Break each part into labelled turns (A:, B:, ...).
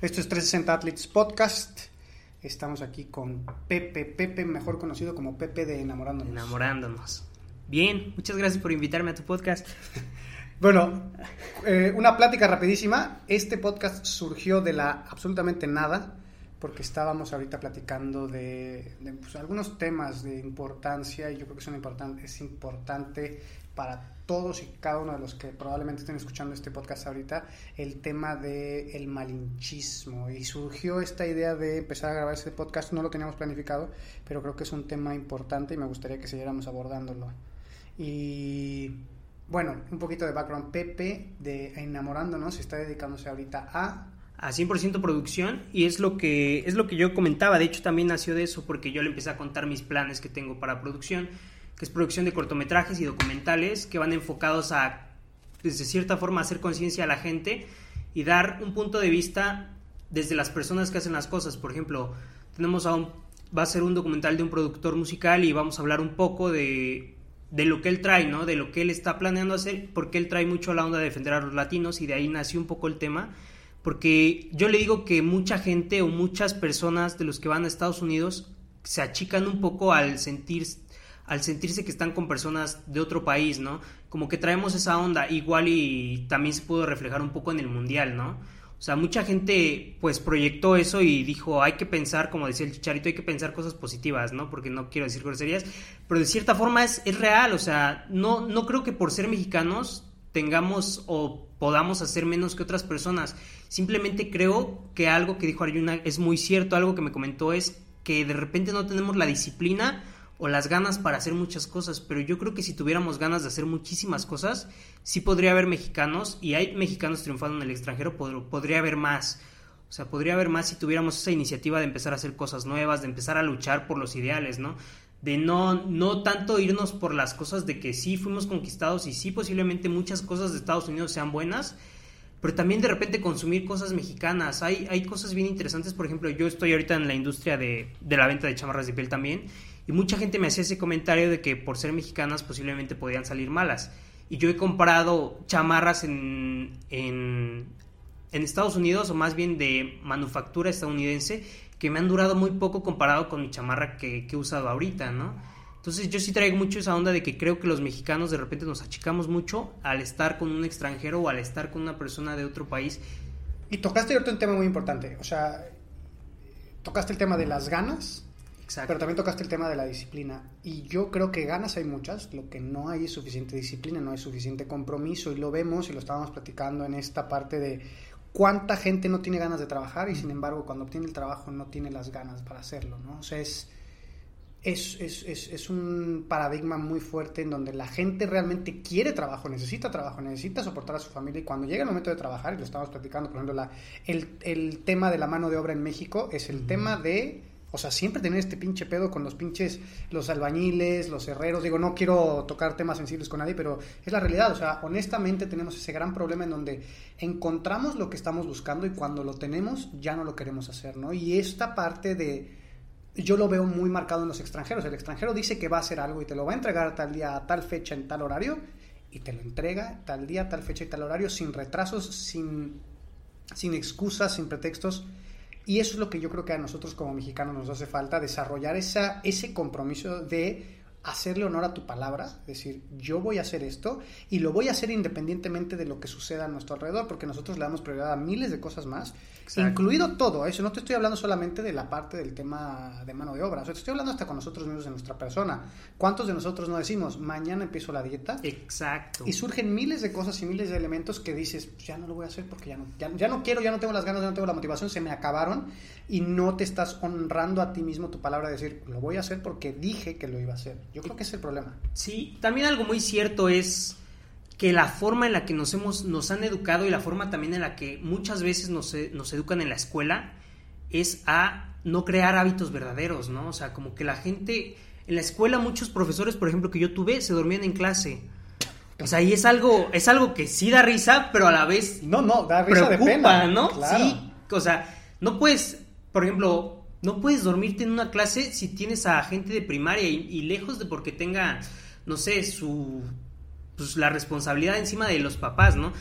A: Esto es 360 Athletes Podcast. Estamos aquí con Pepe, Pepe, mejor conocido como Pepe de Enamorándonos.
B: Enamorándonos. Bien, muchas gracias por invitarme a tu podcast.
A: Bueno, eh, una plática rapidísima. Este podcast surgió de la absolutamente nada, porque estábamos ahorita platicando de, de, pues, algunos temas de importancia y yo creo que son es importante para todos y cada uno de los que probablemente estén escuchando este podcast ahorita, el tema del el malinchismo. Y surgió esta idea de empezar a grabar este podcast, no lo teníamos planificado, pero creo que es un tema importante y me gustaría que siguiéramos abordándolo. Y bueno, un poquito de background. Pepe de Enamorándonos está dedicándose ahorita a
B: a 100% producción y es lo que es lo que yo comentaba, de hecho también nació de eso porque yo le empecé a contar mis planes que tengo para producción que es producción de cortometrajes y documentales que van enfocados a, pues, cierta forma, hacer conciencia a la gente y dar un punto de vista desde las personas que hacen las cosas. Por ejemplo, tenemos a un, va a ser un documental de un productor musical y vamos a hablar un poco de, de lo que él trae, ¿no? De lo que él está planeando hacer, porque él trae mucho la onda de defender a los latinos y de ahí nació un poco el tema. Porque yo le digo que mucha gente o muchas personas de los que van a Estados Unidos se achican un poco al sentir al sentirse que están con personas de otro país, ¿no? Como que traemos esa onda, igual y también se pudo reflejar un poco en el mundial, ¿no? O sea, mucha gente pues proyectó eso y dijo, hay que pensar, como decía el chicharito, hay que pensar cosas positivas, ¿no? Porque no quiero decir groserías, pero de cierta forma es, es real, o sea, no, no creo que por ser mexicanos tengamos o podamos hacer menos que otras personas. Simplemente creo que algo que dijo Arjuna es muy cierto, algo que me comentó es que de repente no tenemos la disciplina o las ganas para hacer muchas cosas, pero yo creo que si tuviéramos ganas de hacer muchísimas cosas, sí podría haber mexicanos, y hay mexicanos triunfando en el extranjero, podría haber más. O sea, podría haber más si tuviéramos esa iniciativa de empezar a hacer cosas nuevas, de empezar a luchar por los ideales, ¿no? De no, no tanto irnos por las cosas de que sí fuimos conquistados y sí posiblemente muchas cosas de Estados Unidos sean buenas, pero también de repente consumir cosas mexicanas. Hay, hay cosas bien interesantes, por ejemplo, yo estoy ahorita en la industria de, de la venta de chamarras de piel también, y mucha gente me hacía ese comentario de que por ser mexicanas posiblemente podían salir malas. Y yo he comprado chamarras en, en, Estados Unidos, o más bien de manufactura estadounidense, que me han durado muy poco comparado con mi chamarra que, que he usado ahorita, ¿no? Entonces yo sí traigo mucho esa onda de que creo que los mexicanos de repente nos achicamos mucho al estar con un extranjero o al estar con una persona de otro país.
A: Y tocaste ahorita un tema muy importante, o sea, tocaste el tema de las ganas pero también tocaste el tema de la disciplina. Y yo creo que ganas hay muchas, lo que no hay es suficiente disciplina, no hay suficiente compromiso. Y lo vemos y lo estábamos platicando en esta parte de cuánta gente no tiene ganas de trabajar y sin embargo cuando obtiene el trabajo no tiene las ganas para hacerlo, ¿no? O sea, es, es, es, es, un paradigma muy fuerte en donde la gente realmente quiere trabajo, necesita trabajo, necesita soportar a su familia y cuando llega el momento de trabajar, y lo estamos platicando, por ejemplo, la, el, el tema de la mano de obra en México es el tema de o sea, siempre tener este pinche pedo con los pinches, los albañiles, los herreros. Digo, no quiero tocar temas sensibles con nadie, pero es la realidad. O sea, honestamente tenemos ese gran problema en donde encontramos lo que estamos buscando y cuando lo tenemos ya no lo queremos hacer, ¿no? Y esta parte de... Yo lo veo muy marcado en los extranjeros. El extranjero dice que va a hacer algo y te lo va a entregar tal día, a tal fecha, en tal horario, y te lo entrega tal día, tal fecha y tal horario, sin retrasos, sin, sin excusas, sin pretextos y eso es lo que yo creo que a nosotros como mexicanos nos hace falta, desarrollar esa, ese compromiso de hacerle honor a tu palabra, decir, yo voy a hacer esto y lo voy a hacer independientemente de lo que suceda a nuestro alrededor, porque nosotros le damos prioridad a miles de cosas más, incluido todo eso. No te estoy hablando solamente de la parte del tema de mano de obra, o sea, te estoy hablando hasta con nosotros mismos de nuestra persona. ¿Cuántos de nosotros no decimos, mañana empiezo la dieta?
B: Exacto.
A: Y surgen miles de cosas y miles de elementos que dices, pues ya no lo voy a hacer porque ya no, ya, ya no quiero, ya no tengo las ganas, ya no tengo la motivación, se me acabaron y no te estás honrando a ti mismo tu palabra de decir, lo voy a hacer porque dije que lo iba a hacer. Yo creo que es el problema.
B: Sí, también algo muy cierto es que la forma en la que nos hemos, nos han educado y la forma también en la que muchas veces nos, nos educan en la escuela es a no crear hábitos verdaderos, ¿no? O sea, como que la gente, en la escuela muchos profesores, por ejemplo, que yo tuve, se dormían en clase. O sea, y es algo, es algo que sí da risa, pero a la vez
A: no, no, da risa de pena,
B: ¿no? Sí, o sea, no puedes, por ejemplo, no puedes dormirte en una clase si tienes a gente de primaria y, lejos de porque tenga, no sé, su, pues la responsabilidad encima de los papás, ¿no?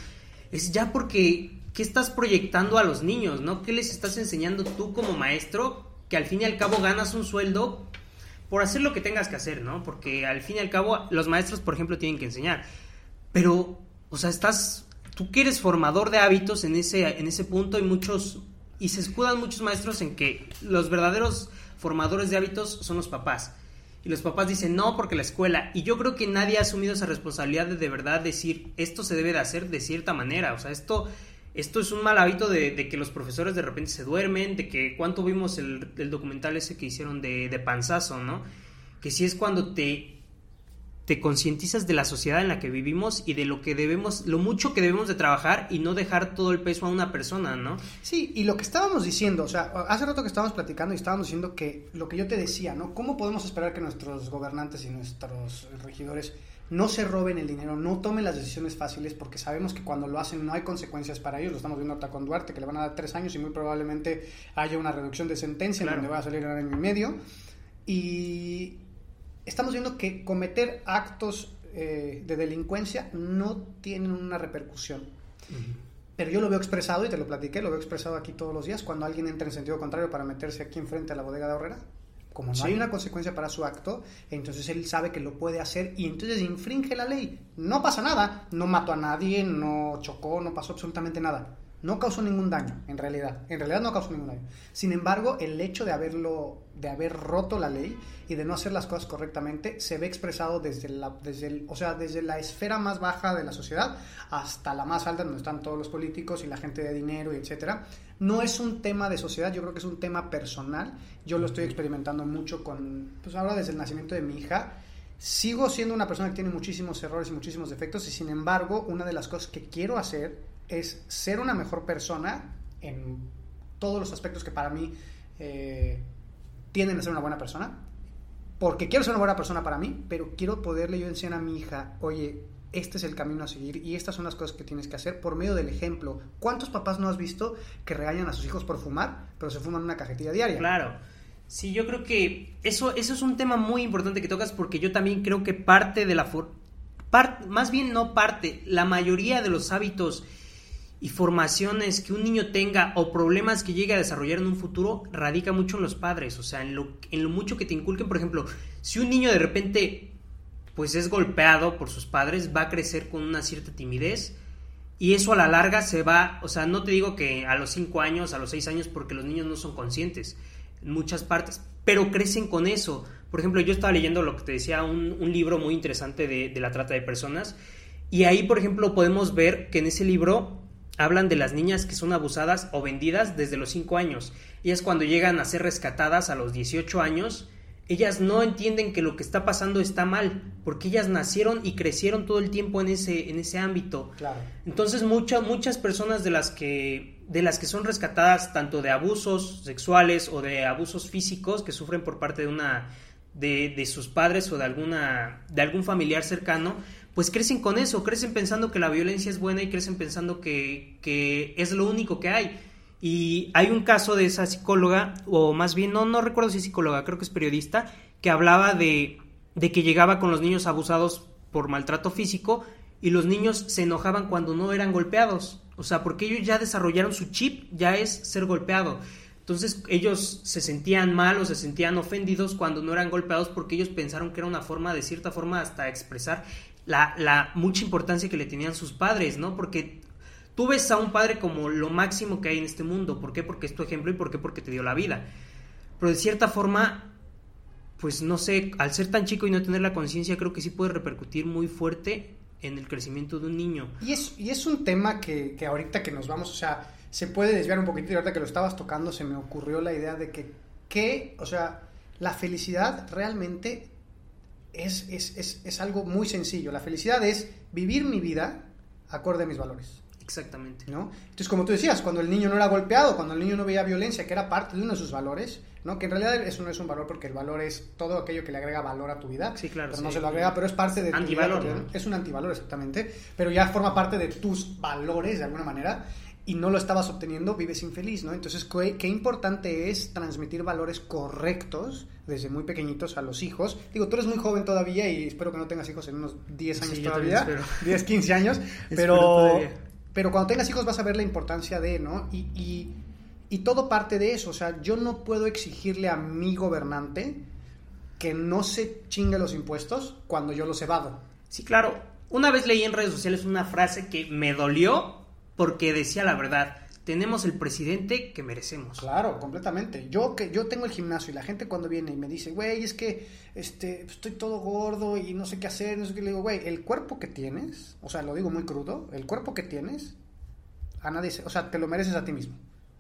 B: Es ya porque, ¿qué estás proyectando a los niños, no? ¿Qué les estás enseñando tú como maestro? Que al fin y al cabo ganas un sueldo por hacer lo que tengas que hacer, ¿no? Porque al fin y al cabo los maestros, por ejemplo, tienen que enseñar. Pero, o sea, estás, tú que eres formador de hábitos en ese, en ese punto y muchos, y se escudan muchos maestros en que los verdaderos formadores de hábitos son los papás. Y los papás dicen, no, porque la escuela. Y yo creo que nadie ha asumido esa responsabilidad de de verdad decir, esto se debe de hacer de cierta manera. O sea, esto, esto es un mal hábito de, que los profesores de repente se duermen, de que cuánto vimos el, el documental ese que hicieron de, de panzazo, ¿no? Que si es cuando te te concientizas de la sociedad en la que vivimos y de lo que debemos, lo mucho que debemos de trabajar y no dejar todo el peso a una persona, ¿no?
A: Sí, y lo que estábamos diciendo, o sea, hace rato que estábamos platicando y estábamos diciendo que lo que yo te decía, ¿no? ¿Cómo podemos esperar que nuestros gobernantes y nuestros regidores no se roben el dinero, no tomen las decisiones fáciles, porque sabemos que cuando lo hacen no hay consecuencias para ellos. Lo estamos viendo ahorita con Duarte, que le van a dar tres años y muy probablemente haya una reducción de sentencia en donde va a salir un año y medio. Y estamos viendo que cometer actos eh, de delincuencia no tienen una repercusión. Pero yo lo veo expresado, y te lo platiqué, lo veo expresado aquí todos los días, cuando alguien entra en sentido contrario para meterse aquí enfrente a la bodega de Horrera. Como no hay una consecuencia para su acto, entonces él sabe que lo puede hacer y entonces infringe la ley. No pasa nada, no mató a nadie, no chocó, no pasó absolutamente nada no causó ningún daño, en realidad. En realidad no causó ningún daño. Sin embargo, el hecho de haberlo, de haber roto la ley y de no hacer las cosas correctamente, se ve expresado desde la, desde el, o sea, desde la esfera más baja de la sociedad hasta la más alta, donde están todos los políticos y la gente de dinero y etcétera. No es un tema de sociedad, yo creo que es un tema personal. Yo lo estoy experimentando mucho con, pues ahora desde el nacimiento de mi hija. Sigo siendo una persona que tiene muchísimos errores y muchísimos defectos y sin embargo, una de las cosas que quiero hacer es ser una mejor persona en todos los aspectos que para mí eh, tienden a ser una buena persona. Porque quiero ser una buena persona para mí, pero quiero poderle yo enseñar a mi hija, oye, este es el camino a seguir y estas son las cosas que tienes que hacer por medio del ejemplo. ¿Cuántos papás no has visto que regañan a sus hijos por fumar, pero se fuman una cajetilla diaria?
B: Claro. Sí, yo creo que eso, eso es un tema muy importante que tocas porque yo también creo que parte de la... más bien no parte, la mayoría de los hábitos y formaciones que un niño tenga o problemas que llegue a desarrollar en un futuro radica mucho en los padres, o sea, en lo, en lo mucho que te inculquen, por ejemplo, si un niño de repente pues es golpeado por sus padres, va a crecer con una cierta timidez y eso a la larga se va, o sea, no te digo que a los 5 años, a los 6 años, porque los niños no son conscientes en muchas partes, pero crecen con eso. Por ejemplo, yo estaba leyendo lo que te decía, un, libro muy interesante de, de la trata de personas y ahí, por ejemplo, podemos ver que en ese libro hablan de las niñas que son abusadas o vendidas desde los 5 años. Ellas cuando llegan a ser rescatadas a los 18 años, ellas no entienden que lo que está pasando está mal, porque ellas nacieron y crecieron todo el tiempo en ese, en ese ámbito.
A: Claro.
B: Entonces muchas muchas personas de las que de las que son rescatadas tanto de abusos sexuales o de abusos físicos que sufren por parte de una de, de sus padres o de alguna de algún familiar cercano, pues crecen con eso, crecen pensando que la violencia es buena y crecen pensando que, es lo único que hay. Y hay un caso de esa psicóloga, o más bien, no, no recuerdo si es psicóloga, creo que es periodista, que hablaba de, de que llegaba con los niños abusados por maltrato físico y los niños se enojaban cuando no eran golpeados. O sea, porque ellos ya desarrollaron su chip, ya es ser golpeado. Entonces ellos se sentían mal o se sentían ofendidos cuando no eran golpeados porque ellos pensaron que era una forma, de cierta forma, hasta expresar la, mucha importancia que le tenían sus padres, ¿no? Porque tú ves a un padre como lo máximo que hay en este mundo. ¿Por qué? Porque es tu ejemplo y ¿por qué? Porque te dio la vida. Pero de cierta forma, pues no sé, al ser tan chico y no tener la conciencia, creo que sí puede repercutir muy fuerte en el crecimiento de un niño.
A: Y es, y es un tema que, que ahorita que nos vamos, o sea, se puede desviar un poquito y ahorita que lo estabas tocando se me ocurrió la idea de que, que o sea, la felicidad realmente es, es, es, algo muy sencillo. La felicidad es vivir mi vida acorde a mis valores.
B: Exactamente.
A: ¿no? Entonces, como tú decías, cuando el niño no era golpeado, cuando el niño no veía violencia, que era parte de uno de sus valores, ¿no? que en realidad eso no es un valor porque el valor es todo aquello que le agrega valor a tu vida.
B: Sí, claro.
A: Pero no se lo agrega, pero es parte de
B: antivalor,
A: Es un antivalor, exactamente. Pero ya forma parte de tus valores de alguna manera y no lo estabas obteniendo, vives infeliz, ¿no? Entonces, ¿qué, qué, importante es transmitir valores correctos desde muy pequeñitos a los hijos. Digo, tú eres muy joven todavía y espero que no tengas hijos en unos 10 años todavía, 10, 15 años, pero, pero cuando tengas hijos vas a ver la importancia de, ¿no? Y, y, y todo parte de eso, o sea, yo no puedo exigirle a mi gobernante que no se chingue los impuestos cuando yo los evado.
B: Sí, claro. Una vez leí en redes sociales una frase que me dolió porque decía la verdad. Tenemos el presidente que merecemos.
A: Claro, completamente. Yo que yo tengo el gimnasio y la gente cuando viene y me dice, güey, es que este, estoy todo gordo y no sé qué hacer, no sé qué, le digo, güey, el cuerpo que tienes, o sea, lo digo muy crudo, el cuerpo que tienes, a nadie, o sea, te lo mereces a ti mismo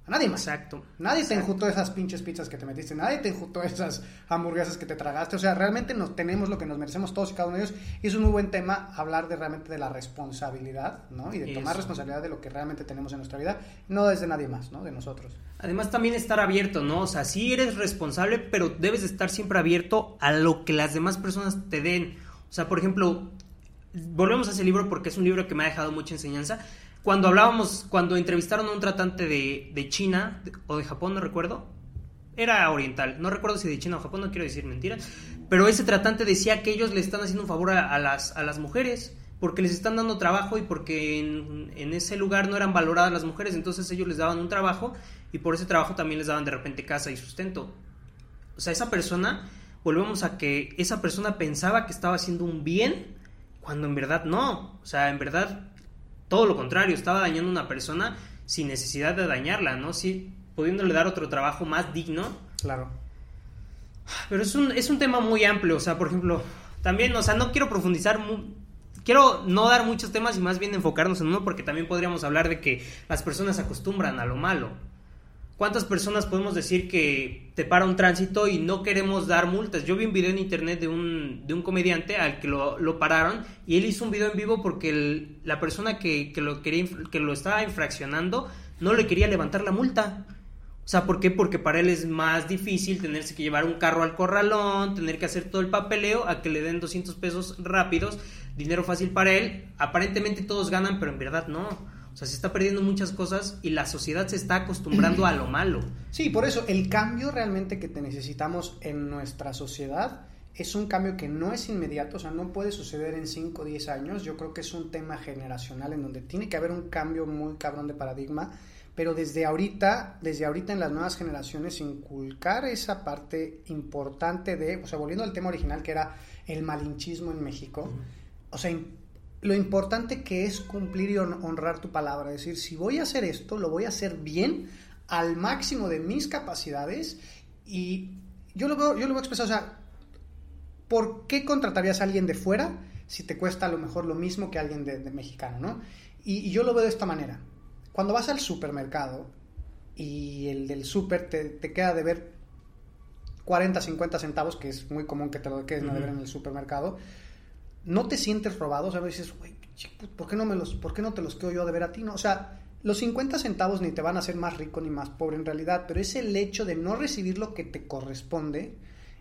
A: nadie más.
B: Exacto.
A: Nadie te enjutó esas pinches pizzas que te metiste, nadie te enjutó esas hamburguesas que te tragaste. O sea, realmente nos tenemos lo que nos merecemos todos y cada uno de ellos. Y es un muy buen tema hablar de realmente de la responsabilidad, ¿no? Y de tomar responsabilidad de lo que realmente tenemos en nuestra vida, no desde nadie más, ¿no? De nosotros.
B: Además también estar abierto, ¿no? O sea, sí eres responsable, pero debes estar siempre abierto a lo que las demás personas te den. O sea, por ejemplo, volvemos a ese libro porque es un libro que me ha dejado mucha enseñanza cuando hablábamos, cuando entrevistaron a un tratante de, de China o de Japón, no recuerdo, era oriental, no recuerdo si de China o Japón, no quiero decir mentiras, pero ese tratante decía que ellos le están haciendo un favor a, las, a las mujeres porque les están dando trabajo y porque en, en, ese lugar no eran valoradas las mujeres, entonces ellos les daban un trabajo y por ese trabajo también les daban de repente casa y sustento. O sea, esa persona, volvemos a que esa persona pensaba que estaba haciendo un bien cuando en verdad no. O sea, en verdad todo lo contrario, estaba dañando a una persona sin necesidad de dañarla, ¿no? Sí, pudiéndole dar otro trabajo más digno.
A: Claro.
B: Pero es un, es un tema muy amplio, o sea, por ejemplo, también, o sea, no quiero profundizar, quiero no dar muchos temas y más bien enfocarnos en uno porque también podríamos hablar de que las personas se acostumbran a lo malo. ¿Cuántas personas podemos decir que te para un tránsito y no queremos dar multas? Yo vi un video en internet de un, de un comediante al que lo, lo, pararon y él hizo un video en vivo porque la persona que, que, lo quería, que lo estaba infraccionando no le quería levantar la multa. O sea, ¿por qué? Porque para él es más difícil tenerse que llevar un carro al corralón, tener que hacer todo el papeleo, a que le den 200 pesos rápidos, dinero fácil para él. Aparentemente todos ganan, pero en verdad no. O sea, se está perdiendo muchas cosas y la sociedad se está acostumbrando a lo malo.
A: Sí, por eso el cambio realmente que te necesitamos en nuestra sociedad es un cambio que no es inmediato, o sea, no puede suceder en 5 o 10 años. Yo creo que es un tema generacional en donde tiene que haber un cambio muy cabrón de paradigma, pero desde ahorita, desde ahorita en las nuevas generaciones inculcar esa parte importante de, o sea, volviendo al tema original que era el malinchismo en México, o sea, lo importante que es cumplir y honrar tu palabra. Es decir, si voy a hacer esto, lo voy a hacer bien, al máximo de mis capacidades. Y yo lo veo, yo lo voy a expresar, o sea, ¿por qué contratarías a alguien de fuera si te cuesta a lo mejor lo mismo que alguien de, mexicano, ¿no? Y, yo lo veo de esta manera. Cuando vas al supermercado y el del super te, te queda de ver 40, 50 centavos, que es muy común que te lo quedes de ver en el supermercado, no te sientes robado, o sea, dices, güey, ¿por qué no me los, por qué no te los quedo yo de ver a ti? No, o sea, los 50 centavos ni te van a hacer más rico ni más pobre en realidad, pero es el hecho de no recibir lo que te corresponde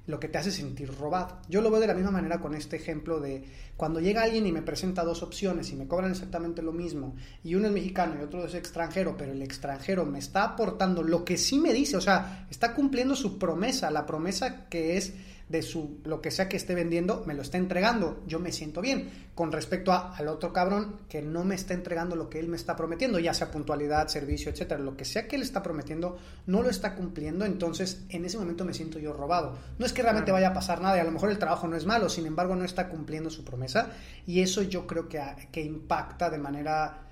A: lo que te hace sentir robado. Yo lo veo de la misma manera con este ejemplo de cuando llega alguien y me presenta dos opciones y me cobran exactamente lo mismo, y uno es mexicano y otro es extranjero, pero el extranjero me está aportando lo que sí me dice, o sea, está cumpliendo su promesa, la promesa que es de su lo que sea que esté vendiendo, me lo está entregando, yo me siento bien. Con respecto al otro cabrón que no me está entregando lo que él me está prometiendo, ya sea puntualidad, servicio, etcétera, lo que sea que él está prometiendo, no lo está cumpliendo, entonces en ese momento me siento yo robado. No es que realmente vaya a pasar nada, y a lo mejor el trabajo no es malo, sin embargo no está cumpliendo su promesa, y eso yo creo que, que impacta de manera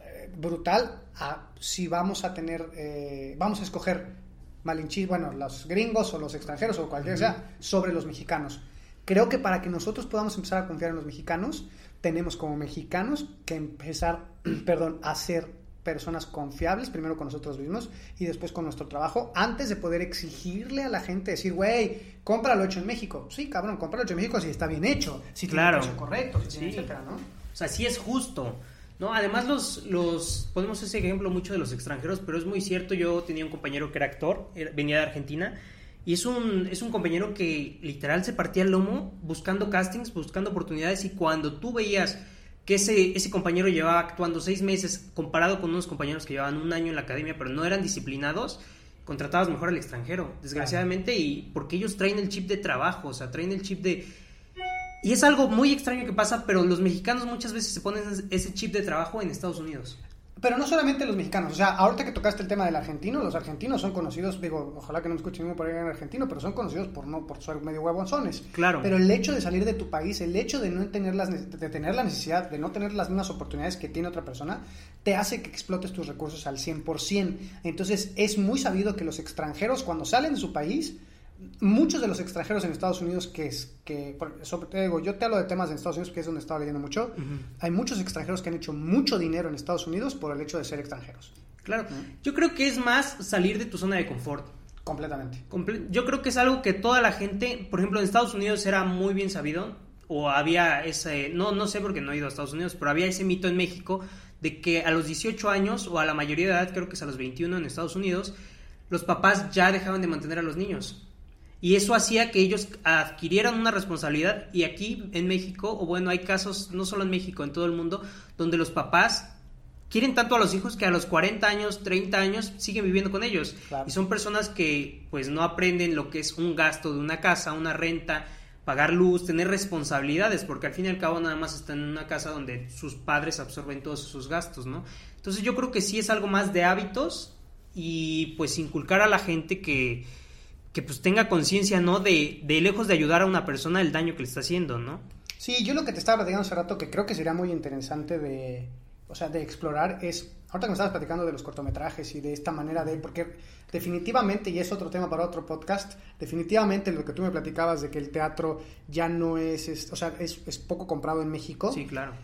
A: eh, brutal a si vamos a tener, eh, vamos a escoger malinchis, bueno, los gringos o los extranjeros o cualquiera sea, sobre los mexicanos. Creo que para que nosotros podamos empezar a confiar en los mexicanos, tenemos como mexicanos que empezar, perdón, a ser personas confiables, primero con nosotros mismos y después con nuestro trabajo, antes de poder exigirle a la gente, decir, güey, cómpralo hecho en México. Sí, cabrón, cómpralo hecho en México si está bien hecho, si
B: claro.
A: tiene el correcto, si etcétera, ¿no?
B: O sea, sí es justo. ¿No? Además, los, los, ponemos ese ejemplo mucho de los extranjeros, pero es muy cierto. Yo tenía un compañero que era actor, venía de Argentina, y es un, es un compañero que literal se partía el lomo buscando castings, buscando oportunidades, y cuando tú veías que ese, ese compañero llevaba actuando seis meses comparado con unos compañeros que llevaban un año en la academia, pero no eran disciplinados, contratabas mejor al extranjero, desgraciadamente, y porque ellos traen el chip de trabajo, o sea, traen el chip de y es algo muy extraño que pasa, pero los mexicanos muchas veces se ponen ese chip de trabajo en Estados Unidos.
A: Pero no solamente los mexicanos, o sea, ahorita que tocaste el tema del argentino, los argentinos son conocidos, digo, ojalá que no me escuchen ningún por ahí en argentino, pero son conocidos por no por ser medio huevonzones.
B: Claro.
A: Pero el hecho de salir de tu país, el hecho de no tener las de tener la necesidad de no tener las mismas oportunidades que tiene otra persona, te hace que explotes tus recursos al 100%. Entonces, es muy sabido que los extranjeros cuando salen de su país muchos de los extranjeros en Estados Unidos que es que sobre te digo yo te hablo de temas en Estados Unidos que es donde estaba leyendo mucho hay muchos extranjeros que han hecho mucho dinero en Estados Unidos por el hecho de ser extranjeros.
B: Claro. Yo creo que es más salir de tu zona de confort.
A: Completamente.
B: Yo creo que es algo que toda la gente por ejemplo en Estados Unidos era muy bien sabido o había ese no no sé porque no he ido a Estados Unidos pero había ese mito en México de que a los 18 años o a la mayoría de edad creo que es a los 21 en Estados Unidos los papás ya dejaban de mantener a los niños y eso hacía que ellos adquirieran una responsabilidad y aquí en México, o bueno, hay casos, no solo en México, en todo el mundo, donde los papás quieren tanto a los hijos que a los 40 años, 30 años siguen viviendo con ellos. Y son personas que pues no aprenden lo que es un gasto de una casa, una renta, pagar luz, tener responsabilidades, porque al fin y al cabo nada más están en una casa donde sus padres absorben todos sus gastos, ¿no? Entonces yo creo que sí es algo más de hábitos y pues inculcar a la gente que que pues tenga conciencia, ¿no? De, de lejos de ayudar a una persona el daño que le está haciendo, ¿no?
A: Sí, yo lo que te estaba platicando hace rato que creo que sería muy interesante de, o sea, de explorar es, ahorita que me estabas platicando de los cortometrajes y de esta manera de, porque definitivamente, y es otro tema para otro podcast, definitivamente lo que tú me platicabas de que el teatro ya no es, o sea, es, es poco comprado en México.
B: Sí, claro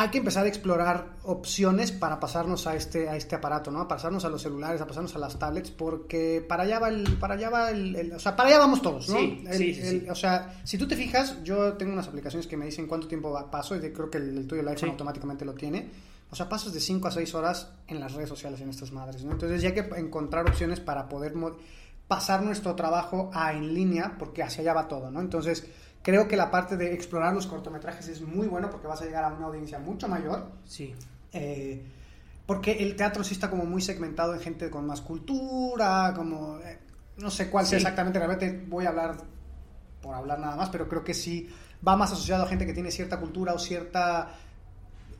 A: hay que empezar a explorar opciones para pasarnos a este, a este aparato, ¿no? A pasarnos a los celulares, a pasarnos a las tablets, porque para allá va el, para allá va el, o sea, para allá vamos todos, ¿no?
B: Sí, sí,
A: O sea, si tú te fijas, yo tengo unas aplicaciones que me dicen cuánto tiempo paso y creo que el, tuyo, el iPhone, automáticamente lo tiene. O sea, pasas de 5 a 6 horas en las redes sociales en estas madres, ¿no? Entonces ya hay que encontrar opciones para poder pasar nuestro trabajo a en línea, porque hacia allá va todo, ¿no? Entonces Creo que la parte de explorar los cortometrajes es muy bueno porque vas a llegar a una audiencia mucho mayor.
B: Sí.
A: Eh, porque el teatro sí está como muy segmentado en gente con más cultura, como... Eh, no sé cuál sea exactamente, realmente voy a hablar por hablar nada más, pero creo que sí va más asociado a gente que tiene cierta cultura o cierta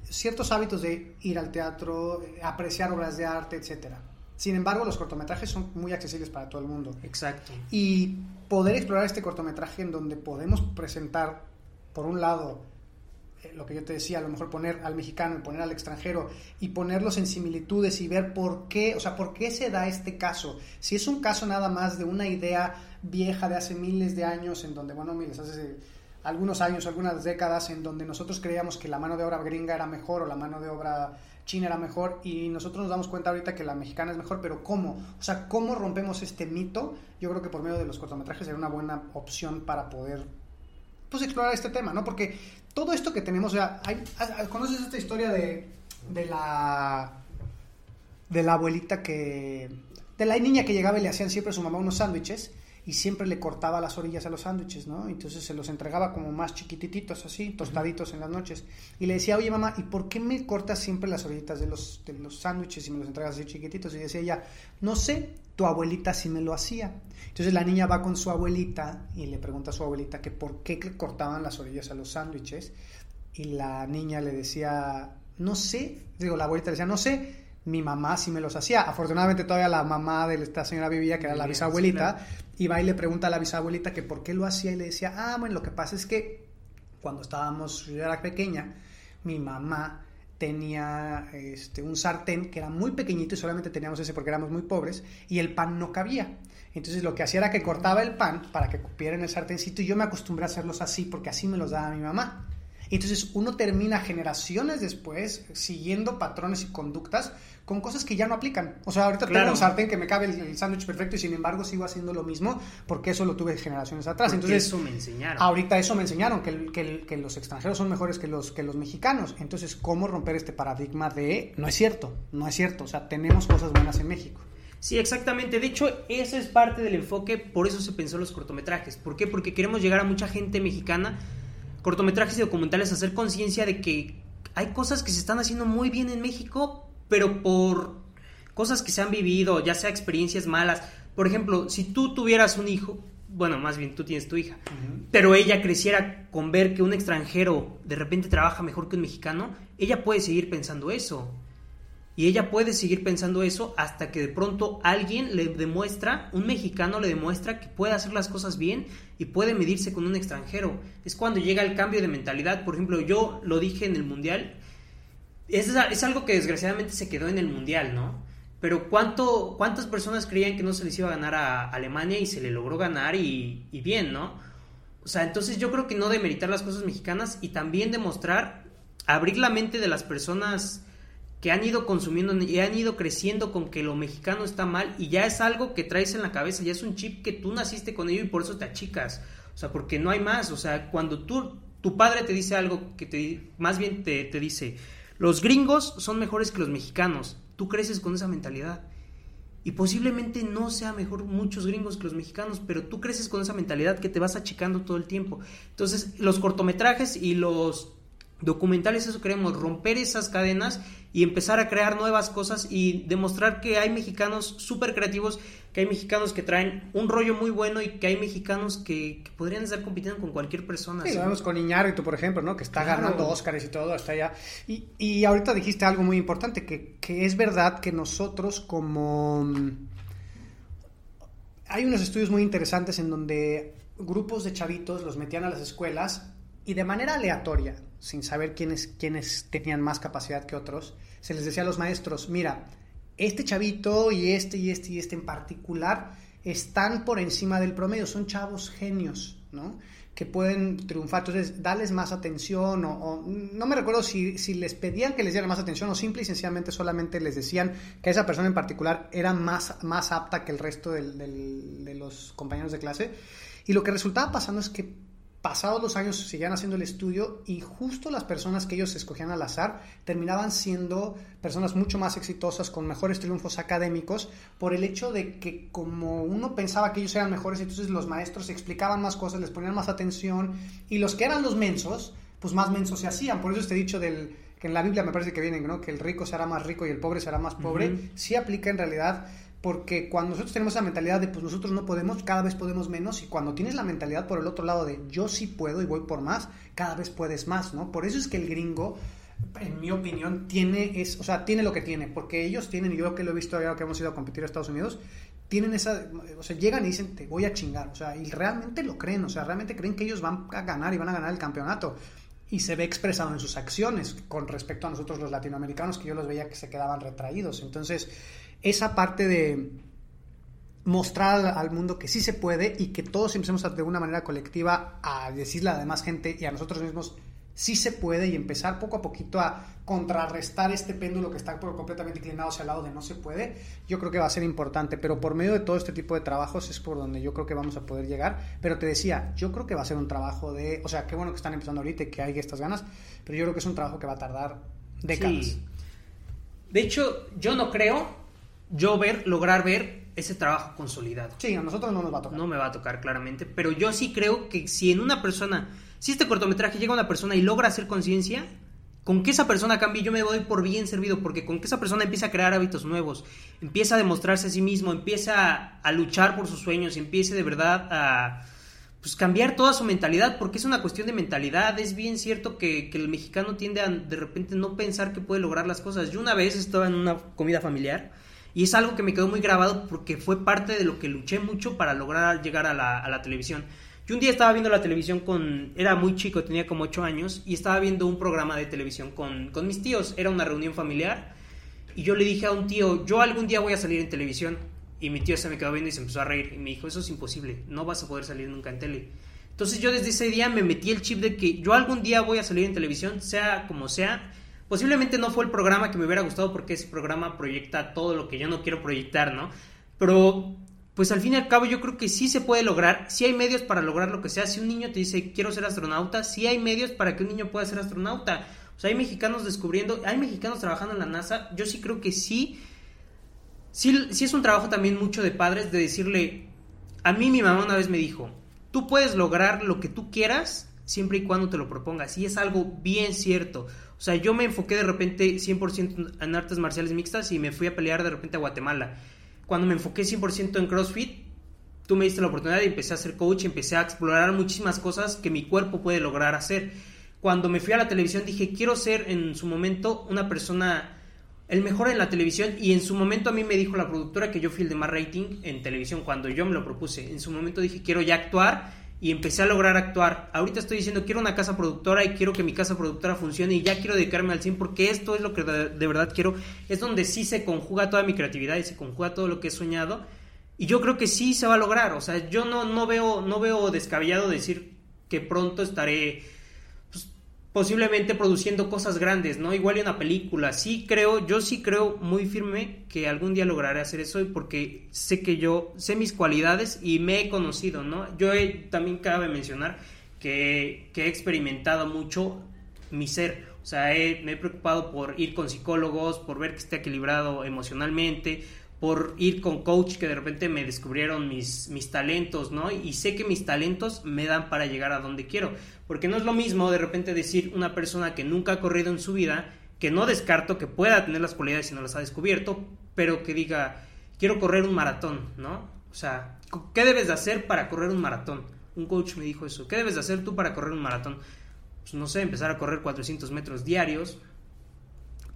A: ciertos hábitos de ir al teatro, apreciar obras de arte, etcétera. Sin embargo, los cortometrajes son muy accesibles para todo el mundo.
B: Exacto.
A: Y poder explorar este cortometraje en donde podemos presentar, por un lado, eh, lo que yo te decía, a lo mejor poner al mexicano y poner al extranjero y ponerlos en similitudes y ver por qué, o sea, por qué se da este caso. Si es un caso nada más de una idea vieja de hace miles de años, en donde, bueno, miles, hace algunos años, algunas décadas, en donde nosotros creíamos que la mano de obra gringa era mejor o la mano de obra China era mejor y nosotros nos damos cuenta ahorita que la mexicana es mejor, pero ¿cómo? O sea, ¿cómo rompemos este mito? Yo creo que por medio de los cortometrajes sería una buena opción para poder pues explorar este tema, ¿no? Porque todo esto que tenemos, o sea, hay, ¿conoces esta historia de, de la de la abuelita que de la niña que llegaba y le hacían siempre a su mamá unos sándwiches y siempre le cortaba las orillas a los sándwiches, ¿no? Entonces se los entregaba como más chiquititos, así, tostaditos en las noches. Y le decía, oye mamá, ¿y por qué me cortas siempre las orillitas de los, de los sándwiches y me los entregas así chiquititos? Y decía ella, no sé, tu abuelita sí me lo hacía. Entonces la niña va con su abuelita y le pregunta a su abuelita que por qué le cortaban las orillas a los sándwiches. Y la niña le decía, no sé, digo, la abuelita le decía, no sé, mi mamá sí me los hacía. Afortunadamente todavía la mamá de esta señora vivía, que era la bisabuelita, y va y le pregunta a la bisabuelita que por qué lo hacía y le decía, ah, bueno, lo que pasa es que cuando estábamos, yo era pequeña, mi mamá tenía este, un sartén que era muy pequeñito y solamente teníamos ese porque éramos muy pobres y el pan no cabía. Entonces lo que hacía era que cortaba el pan para que cupiera en el sartencito y yo me acostumbré a hacerlos así porque así me los daba mi mamá. Entonces uno termina generaciones después siguiendo patrones y conductas con cosas que ya no aplican. O sea, ahorita tengo un sartén que me cabe el, sándwich perfecto y sin embargo sigo haciendo lo mismo porque eso lo tuve generaciones atrás. Entonces,
B: eso me enseñaron.
A: Ahorita eso me enseñaron, que, que, que, los extranjeros son mejores que los, que los mexicanos. Entonces, ¿cómo romper este paradigma de no es cierto? No es cierto. O sea, tenemos cosas buenas en México.
B: Sí, exactamente. De hecho, eso es parte del enfoque, por eso se pensó los cortometrajes. ¿Por qué? Porque queremos llegar a mucha gente mexicana, cortometrajes y documentales, hacer conciencia de que hay cosas que se están haciendo muy bien en México, pero por cosas que se han vivido, ya sea experiencias malas. Por ejemplo, si tú tuvieras un hijo, bueno, más bien tú tienes tu hija, pero ella creciera con ver que un extranjero de repente trabaja mejor que un mexicano, ella puede seguir pensando eso. Y ella puede seguir pensando eso hasta que de pronto alguien le demuestra, un mexicano le demuestra que puede hacer las cosas bien y puede medirse con un extranjero. Es cuando llega el cambio de mentalidad. Por ejemplo, yo lo dije en el Mundial es, es algo que desgraciadamente se quedó en el Mundial, ¿no? Pero ¿cuánto, ¿cuántas personas creían que no se les iba a ganar a Alemania y se le logró ganar y, y bien, ¿no? O sea, entonces yo creo que no demeritar las cosas mexicanas y también demostrar, abrir la mente de las personas que han ido consumiendo y han ido creciendo con que lo mexicano está mal y ya es algo que traes en la cabeza, ya es un chip que tú naciste con ello y por eso te achicas. O sea, porque no hay más. O sea, cuando tú, tu padre te dice algo que te, más bien te, te dice, los gringos son mejores que los mexicanos. Tú creces con esa mentalidad. Y posiblemente no sea mejor muchos gringos que los mexicanos, pero tú creces con esa mentalidad que te vas achicando todo el tiempo. Entonces, los cortometrajes y los documentales, eso queremos, romper esas cadenas y empezar a crear nuevas cosas y demostrar que hay mexicanos súper creativos que hay mexicanos que traen un rollo muy bueno y que hay mexicanos que, podrían estar compitiendo con cualquier persona.
A: Sí, lo vemos con Iñárritu, por ejemplo, ¿no? Que está ganando Óscares y todo, hasta allá. Y, y ahorita dijiste algo muy importante, que, que es verdad que nosotros como... Hay unos estudios muy interesantes en donde grupos de chavitos los metían a las escuelas y de manera aleatoria, sin saber quiénes, quiénes tenían más capacidad que otros, se les decía a los maestros, mira, este chavito y este y este y este en particular están por encima del promedio, son chavos genios, ¿no? Que pueden triunfar. Entonces, darles más atención o, no me recuerdo si, les pedían que les dieran más atención o simple y sencillamente solamente les decían que esa persona en particular era más, más apta que el resto de los compañeros de clase. Y lo que resultaba pasando es que pasados los años seguían haciendo el estudio y justo las personas que ellos escogían al azar terminaban siendo personas mucho más exitosas con mejores triunfos académicos por el hecho de que como uno pensaba que ellos eran mejores entonces los maestros explicaban más cosas les ponían más atención y los que eran los mensos pues más mensos se hacían por eso este dicho del que en la Biblia me parece que viene ¿no? que el rico será más rico y el pobre será más pobre sí aplica en realidad porque cuando nosotros tenemos esa mentalidad de pues nosotros no podemos, cada vez podemos menos, y cuando tienes la mentalidad por el otro lado de yo sí puedo y voy por más, cada vez puedes más, ¿no? Por eso es que el gringo, en mi opinión, tiene, es, o sea, tiene lo que tiene, porque ellos tienen, y yo que lo he visto ahora que hemos ido a competir a Estados Unidos, tienen esa, o sea, llegan y dicen, te voy a chingar, o sea, y realmente lo creen, o sea, realmente creen que ellos van a ganar y van a ganar el campeonato. Y se ve expresado en sus acciones con respecto a nosotros los latinoamericanos, que yo los veía que se quedaban retraídos. Entonces, esa parte de mostrar al mundo que sí se puede y que todos empecemos de una manera colectiva a decirle a la demás gente y a nosotros mismos sí se puede y empezar poco a poquito a contrarrestar este péndulo que está completamente inclinado hacia el lado de no se puede, yo creo que va a ser importante, pero por medio de todo este tipo de trabajos es por donde yo creo que vamos a poder llegar, pero te decía, yo creo que va a ser un trabajo de, o sea, qué bueno que están empezando ahorita y que hay estas ganas, pero yo creo que es un trabajo que va a tardar décadas.
B: De hecho, yo no creo yo ver, lograr ver ese trabajo consolidado.
A: Sí, a nosotros no nos va a tocar.
B: No me va a tocar claramente, pero yo sí creo que si en una persona, si este cortometraje llega a una persona y logra hacer conciencia, con que esa persona cambie, yo me doy por bien servido, porque con que esa persona empieza a crear hábitos nuevos, empieza a demostrarse a sí mismo, empieza a, luchar por sus sueños, empiece de verdad a pues cambiar toda su mentalidad, porque es una cuestión de mentalidad. Es bien cierto que, que, el mexicano tiende a de repente no pensar que puede lograr las cosas. Yo una vez estaba en una comida familiar y es algo que me quedó muy grabado porque fue parte de lo que luché mucho para lograr llegar a la, televisión. Yo un día estaba viendo la televisión con... Era muy chico, tenía como 8 años, y estaba viendo un programa de televisión con, con mis tíos. Era una reunión familiar. Y yo le dije a un tío, yo algún día voy a salir en televisión. Y mi tío se me quedó viendo y se empezó a reír. Y me dijo, eso es imposible, no vas a poder salir nunca en tele. Entonces yo desde ese día me metí el chip de que yo algún día voy a salir en televisión, sea como sea. Posiblemente no fue el programa que me hubiera gustado porque ese programa proyecta todo lo que yo no quiero proyectar, ¿no? Pero pues al fin y al cabo yo creo que sí se puede lograr, sí hay medios para lograr lo que sea. Si un niño te dice quiero ser astronauta, sí hay medios para que un niño pueda ser astronauta. O sea, hay mexicanos descubriendo, hay mexicanos trabajando en la NASA. Yo sí creo que sí, sí, sí es un trabajo también mucho de padres de decirle, a mí mi mamá una vez me dijo, tú puedes lograr lo que tú quieras siempre y cuando te lo propongas. Y es algo bien cierto. O sea, yo me enfoqué de repente 100% en artes marciales mixtas y me fui a pelear de repente a Guatemala. Cuando me enfoqué 100% en CrossFit, tú me diste la oportunidad y empecé a ser coach, empecé a explorar muchísimas cosas que mi cuerpo puede lograr hacer. Cuando me fui a la televisión dije, quiero ser en su momento una persona el mejor en la televisión y en su momento a mí me dijo la productora que yo fui el de más rating en televisión cuando yo me lo propuse. En su momento dije, quiero ya actuar y empecé a lograr actuar. Ahorita estoy diciendo, quiero una casa productora y quiero que mi casa productora funcione y ya quiero dedicarme al 100 porque esto es lo que de, verdad quiero. Es donde sí se conjuga toda mi creatividad y se conjuga todo lo que he soñado. Y yo creo que sí se va a lograr. O sea, yo no, no, veo, no veo descabellado decir que pronto estaré posiblemente produciendo cosas grandes, ¿no? Igual en una película. Sí creo, yo sí creo muy firme que algún día lograré hacer eso porque sé que yo sé mis cualidades y me he conocido, ¿no? Yo también cabe mencionar que, he experimentado mucho mi ser. O sea, me he preocupado por ir con psicólogos, por ver que esté equilibrado emocionalmente, por ir con coach que de repente me descubrieron mis, mis talentos, ¿no? Y sé que mis talentos me dan para llegar a donde quiero. Porque no es lo mismo de repente decir una persona que nunca ha corrido en su vida, que no descarto que pueda tener las cualidades si no las ha descubierto, pero que diga, quiero correr un maratón, ¿no? O sea, ¿qué debes de hacer para correr un maratón? Un coach me dijo eso, ¿qué debes de hacer tú para correr un maratón? Pues no sé, empezar a correr 400 metros diarios,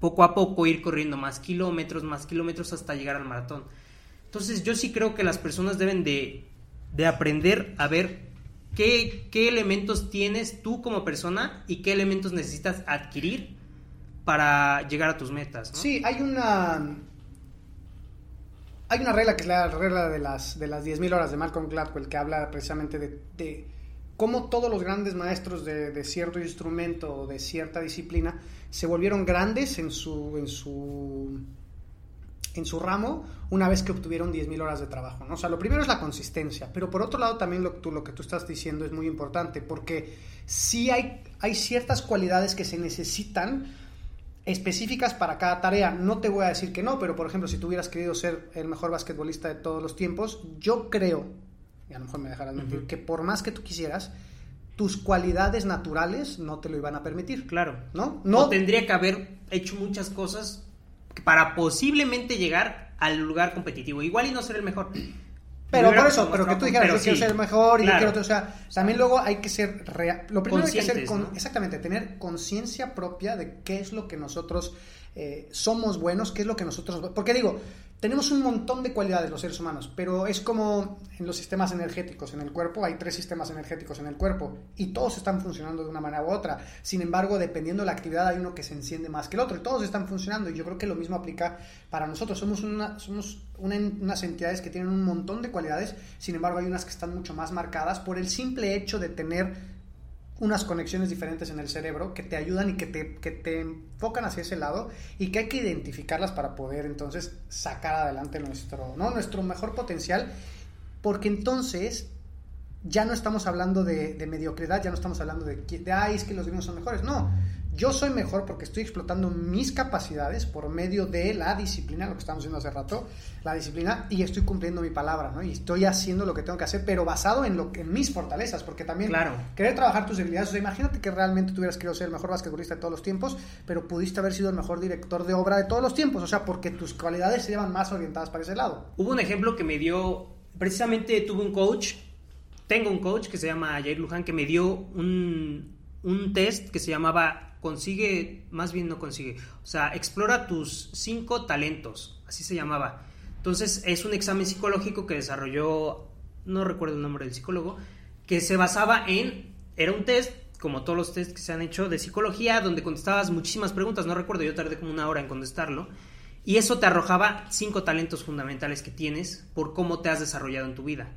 B: poco a poco ir corriendo más kilómetros, más kilómetros hasta llegar al maratón. Entonces yo sí creo que las personas deben de, aprender a ver qué, elementos tienes tú como persona y qué elementos necesitas adquirir para llegar a tus metas.
A: Sí, hay una... Hay una regla que es la regla de las, de las 10.000 horas de Malcolm Gladwell que habla precisamente de cómo todos los grandes maestros de, cierto instrumento o de cierta disciplina se volvieron grandes en su, en su, en su ramo una vez que obtuvieron 10.000 horas de trabajo. ¿no? O sea, lo primero es la consistencia, pero por otro lado también lo, lo que tú estás diciendo es muy importante porque sí hay, hay ciertas cualidades que se necesitan específicas para cada tarea. No te voy a decir que no, pero por ejemplo, si tú hubieras querido ser el mejor basquetbolista de todos los tiempos, yo creo y a lo mejor me dejarás mentir, que por más que tú quisieras, tus cualidades naturales no te lo iban a permitir.
B: Claro. ¿No? No tendría que haber hecho muchas cosas para posiblemente llegar al lugar competitivo. Igual y no ser el mejor.
A: Pero por eso, pero que tú dijeras, yo quiero ser el mejor y yo quiero O sea, también luego hay que ser real. Lo primero hay que ser, exactamente, tener conciencia propia de qué es lo que nosotros eh, somos buenos, qué es lo que nosotros... Porque digo, tenemos un montón de cualidades los seres humanos, pero es como en los sistemas energéticos en el cuerpo, hay tres sistemas energéticos en el cuerpo y todos están funcionando de una manera u otra. Sin embargo, dependiendo de la actividad hay uno que se enciende más que el otro y todos están funcionando y yo creo que lo mismo aplica para nosotros. Somos, una, somos unas entidades que tienen un montón de cualidades, sin embargo hay unas que están mucho más marcadas por el simple hecho de tener unas conexiones diferentes en el cerebro que te ayudan y que te, que te enfocan hacia ese lado y que hay que identificarlas para poder entonces sacar adelante nuestro, ¿no? nuestro mejor potencial, porque entonces ya no estamos hablando de, mediocridad, ya no estamos hablando de, de, ay, es que los gringos son mejores, no, yo soy mejor porque estoy explotando mis capacidades por medio de la disciplina, lo que estamos haciendo hace rato, la disciplina, y estoy cumpliendo mi palabra, ¿no? Y estoy haciendo lo que tengo que hacer, pero basado en, lo, en mis fortalezas, porque también
B: claro.
A: querer trabajar tus debilidades, o sea, imagínate que realmente tuvieras querido ser el mejor basquetbolista de todos los tiempos, pero pudiste haber sido el mejor director de obra de todos los tiempos, o sea, porque tus cualidades se llevan más orientadas para ese lado.
B: Hubo un ejemplo que me dio, precisamente tuve un coach, tengo un coach que se llama Jair Luján, que me dio un, un test que se llamaba consigue, más bien no consigue, o sea, explora tus cinco talentos, así se llamaba. Entonces es un examen psicológico que desarrolló, no recuerdo el nombre del psicólogo, que se basaba en, era un test, como todos los tests que se han hecho de psicología, donde contestabas muchísimas preguntas, no recuerdo, yo tardé como una hora en contestarlo, y eso te arrojaba cinco talentos fundamentales que tienes por cómo te has desarrollado en tu vida.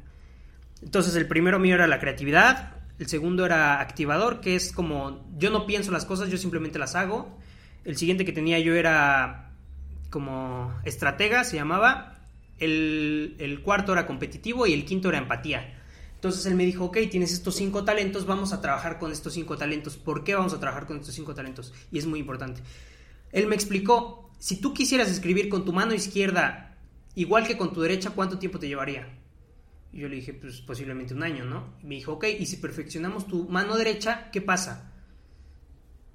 B: Entonces el primero mío era la creatividad, El segundo era activador, que es como yo no pienso las cosas, yo simplemente las hago. El siguiente que tenía yo era como estratega, se llamaba. El, el cuarto era competitivo y el quinto era empatía. Entonces él me dijo, ok, tienes estos cinco talentos, vamos a trabajar con estos cinco talentos. ¿Por qué vamos a trabajar con estos cinco talentos? Y es muy importante. Él me explicó, si tú quisieras escribir con tu mano izquierda igual que con tu derecha, ¿cuánto tiempo te llevaría? Y yo le dije, pues posiblemente un año, ¿no? Y me dijo, ok, y si perfeccionamos tu mano derecha, ¿qué pasa?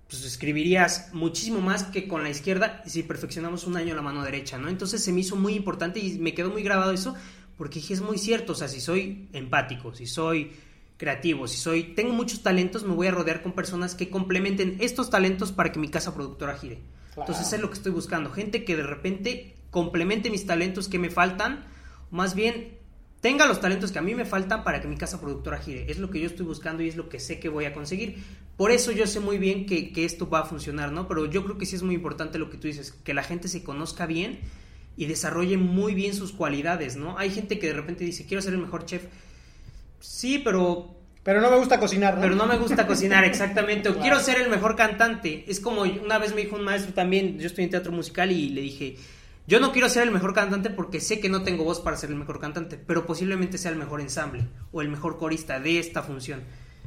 B: Pues escribirías muchísimo más que con la izquierda si perfeccionamos un año la mano derecha, ¿no? Entonces se me hizo muy importante y me quedó muy grabado eso, porque dije, es muy cierto, o sea, si soy empático, si soy creativo, si soy, tengo muchos talentos, me voy a rodear con personas que complementen estos talentos para que mi casa productora gire. Entonces es lo que estoy buscando, gente que de repente complemente mis talentos que me faltan, más bien tenga los talentos que a mí me faltan para que mi casa productora gire. Es lo que yo estoy buscando y es lo que sé que voy a conseguir. Por eso yo sé muy bien que, esto va a funcionar, ¿no? Pero yo creo que sí es muy importante lo que tú dices, que la gente se conozca bien y desarrolle muy bien sus cualidades, ¿no? Hay gente que de repente dice, quiero ser el mejor chef. Sí, pero...
A: Pero no me gusta cocinar,
B: ¿no? Pero no me gusta cocinar, exactamente. O quiero ser el mejor cantante. Es como una vez me dijo un maestro también, yo estoy en teatro musical y le dije, yo no quiero ser el mejor cantante porque sé que no tengo voz para ser el mejor cantante, pero posiblemente sea el mejor ensamble o el mejor corista de esta función.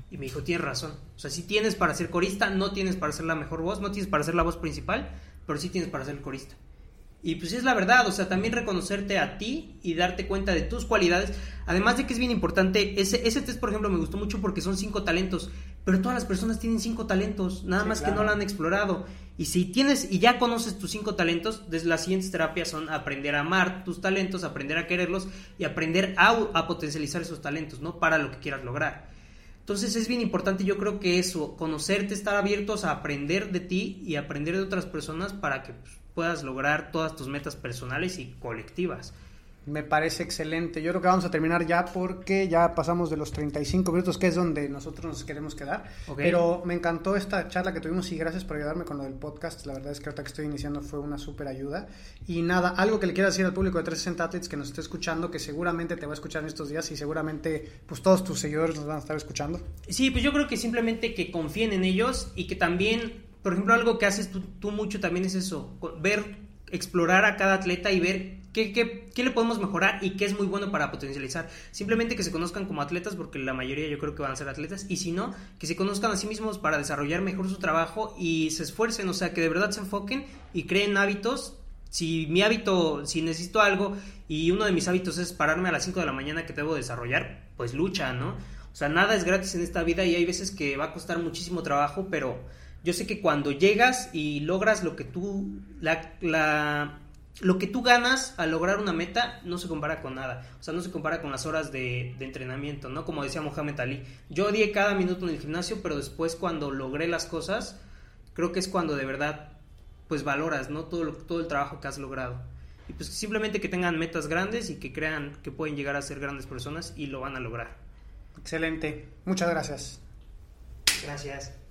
B: Y me dijo, tienes razón. O sea, si tienes para ser corista, no tienes para ser la mejor voz, no tienes para ser la voz principal, pero sí tienes para ser el corista. Y pues es la verdad, o sea, también reconocerte a ti y darte cuenta de tus cualidades. Además de que es bien importante, ese, ese test, por ejemplo, me gustó mucho porque son cinco talentos, pero todas las personas tienen cinco talentos, nada más que no lo han explorado. Y si tienes y ya conoces tus cinco talentos, desde las siguientes terapias son aprender a amar tus talentos, aprender a quererlos y aprender a, a potencializar esos talentos, ¿no? Para lo que quieras lograr. Entonces es bien importante, yo creo que eso, conocerte, estar abiertos a aprender de ti y aprender de otras personas para que pues, puedas lograr todas tus metas personales y colectivas.
A: Me parece excelente. Yo creo que vamos a terminar ya porque ya pasamos de los 35 minutos, que es donde nosotros nos queremos quedar. Pero me encantó esta charla que tuvimos y gracias por ayudarme con lo del podcast. La verdad es que ahorita que estoy iniciando fue una súper ayuda. Y nada, algo que le quiero decir al público de 360 Athletes que nos esté escuchando, que seguramente te va a escuchar en estos días y seguramente pues todos tus seguidores nos van a estar escuchando.
B: Sí, pues yo creo que simplemente que confíen en ellos y que también por ejemplo, algo que haces tú, mucho también es eso, ver, explorar a cada atleta y ver qué, qué, qué, le podemos mejorar y qué es muy bueno para potencializar. Simplemente que se conozcan como atletas, porque la mayoría yo creo que van a ser atletas, y si no, que se conozcan a sí mismos para desarrollar mejor su trabajo y se esfuercen, o sea, que de verdad se enfoquen y creen hábitos. Si mi hábito, si necesito algo y uno de mis hábitos es pararme a las 5 de la mañana que debo desarrollar, pues lucha, ¿no? O sea, nada es gratis en esta vida y hay veces que va a costar muchísimo trabajo, pero yo sé que cuando llegas y logras lo que tú, la, lo que tú ganas al lograr una meta no se compara con nada. O sea, no se compara con las horas de, entrenamiento, ¿no? Como decía Mohamed Ali. Yo odié cada minuto en el gimnasio, pero después cuando logré las cosas, creo que es cuando de verdad, pues valoras, ¿no? Todo, todo el trabajo que has logrado. Y pues simplemente que tengan metas grandes y que crean que pueden llegar a ser grandes personas y lo van a lograr.
A: Excelente. Muchas gracias.
B: Gracias.